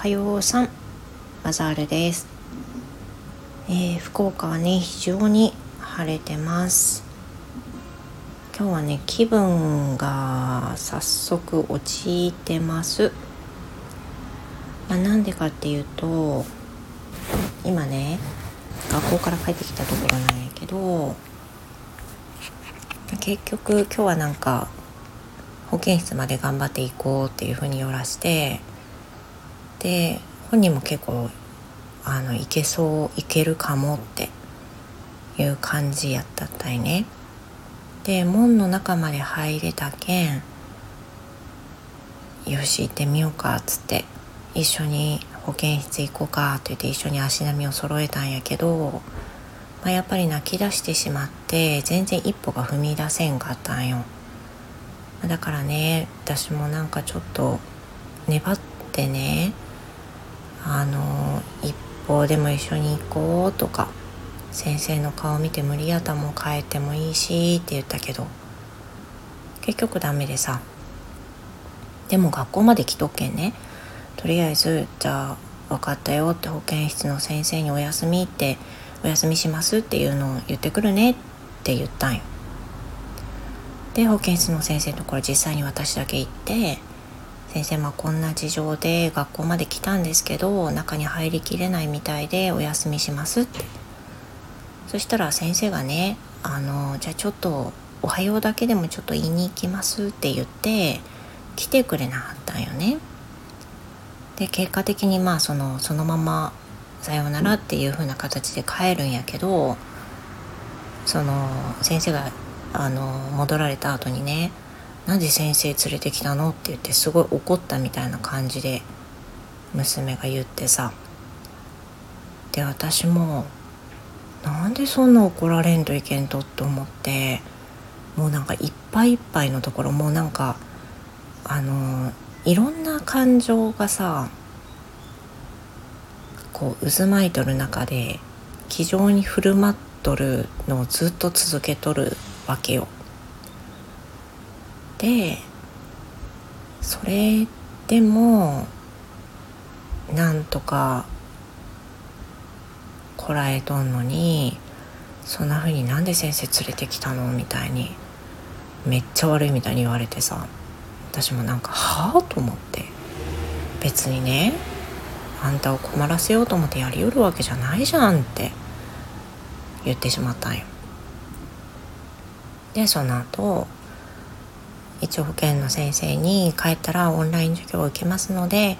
はようさん。バザールです、えー、福岡はね非常に晴れてます。今日はね気分が早速落ちてます。まあ、なんでかっていうと今ね学校から帰ってきたところなんやけど結局今日はなんか保健室まで頑張っていこうっていうふうに寄らしてで本人も結構あのいけそういけるかもっていう感じやったったいね。で門の中まで入れたけんよし行ってみようかっつって一緒に保健室行こうかって言って一緒に足並みを揃えたんやけど、まあ、やっぱり泣き出してしまって全然一歩が踏み出せんかったんよ。だからね私もなんかちょっと粘ってねあの一歩でも一緒に行こうとか先生の顔見て無理やったも帰ってもいいしって言ったけど結局ダメでさでも学校まで来とけんね。とりあえずじゃあ分かったよって保健室の先生にお休みってお休みしますっていうのを言ってくるねって言ったんよ。で保健室の先生のところ実際に私だけ行って先生まあこんな事情で学校まで来たんですけど中に入りきれないみたいでお休みしますって。そしたら先生がねあのじゃあちょっとおはようだけでもちょっと言いに行きますって言って来てくれなかったんよね。で結果的にまあそのそのままさようならっていう風な形で帰るんやけどその先生があの戻られた後にねなんで先生連れてきたの?」って言ってすごい怒ったみたいな感じで娘が言ってさで私もなんでそんな怒られんといけんと？って思ってもうなんかいっぱいいっぱいのところもうなんかあのいろんな感情がさこう渦巻いとる中で気丈に振る舞っとるのをずっと続けとるわけよ。でそれでもなんとかこらえとんのにそんな風になんで先生連れてきたの？みたいにめっちゃ悪いみたいに言われてさ私もなんかはあと思って別にねあんたを困らせようと思ってやりうるわけじゃないじゃんって言ってしまったんよ。でその後一応保健の先生に帰ったらオンライン授業を受けますので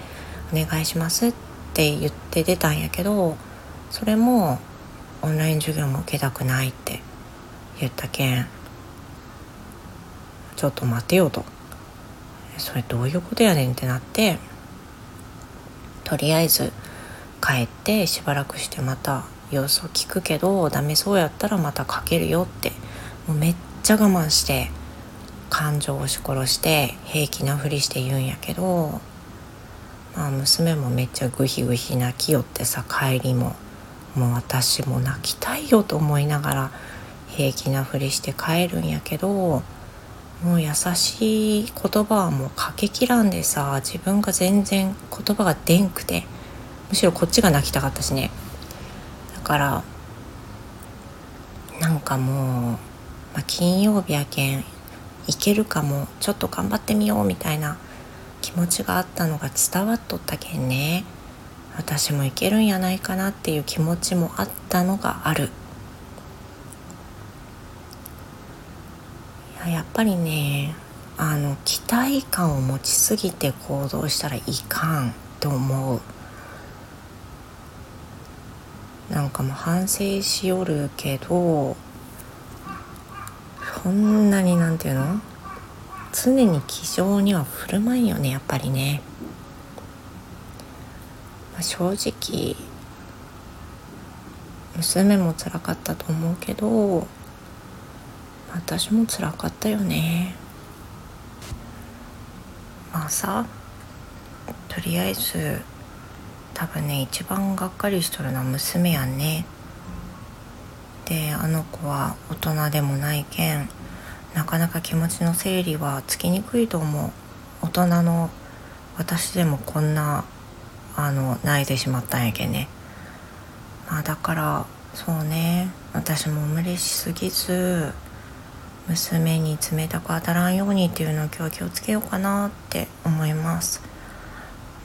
お願いしますって言って出たんやけどそれもオンライン授業も受けたくないって言ったけんちょっと待てよと。それどういうことやねんってなってとりあえず帰ってしばらくしてまた様子を聞くけどダメそうやったらまたかけるよってもうめっちゃ我慢して感情を押し殺して平気なふりして言うんやけどまあ娘もめっちゃグヒグヒ泣きよってさ帰りももう私も泣きたいよと思いながら平気なふりして帰るんやけどもう優しい言葉はもうかけきらんでさ自分が全然言葉が出んくてむしろこっちが泣きたかったしね。だからなんかもう、まあ、金曜日やけんいけるかもちょっと頑張ってみようみたいな気持ちがあったのが伝わっとったけんね。私もいけるんやないかなっていう気持ちもあったのがある。いややっぱりねあの期待感を持ちすぎて行動したらいかんと思う。なんかもう反省しよるけどそんなになんていうの？常に気丈には振る舞いよねやっぱりね、まあ、正直娘も辛かったと思うけど私も辛かったよね。まあさとりあえず多分ね一番がっかりしとるのは娘やんね。であの子は大人でもないけんなかなか気持ちの整理はつきにくいと思う。大人の私でもこんなあの泣いてしまったんやけね。まあだからそうね。私も無理しすぎず娘に冷たく当たらんようにっていうのを今日気をつけようかなって思います。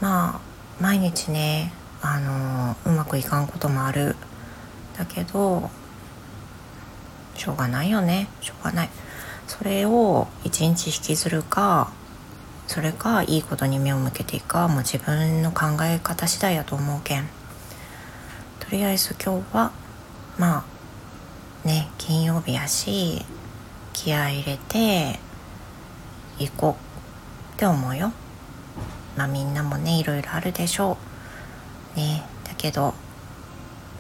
まあ毎日ねあのうまくいかんこともある。だけどしょうがないよね。しょうがない。それを一日引きずるかそれかいいことに目を向けていくかもう自分の考え方次第やと思うけん。とりあえず今日はまあね金曜日やし気合入れて行こうって思うよ。まあみんなもねいろいろあるでしょう。ねだけど、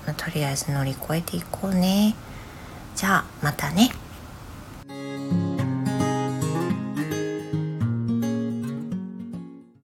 まあ、とりあえず乗り越えていこうね。じゃあまたね。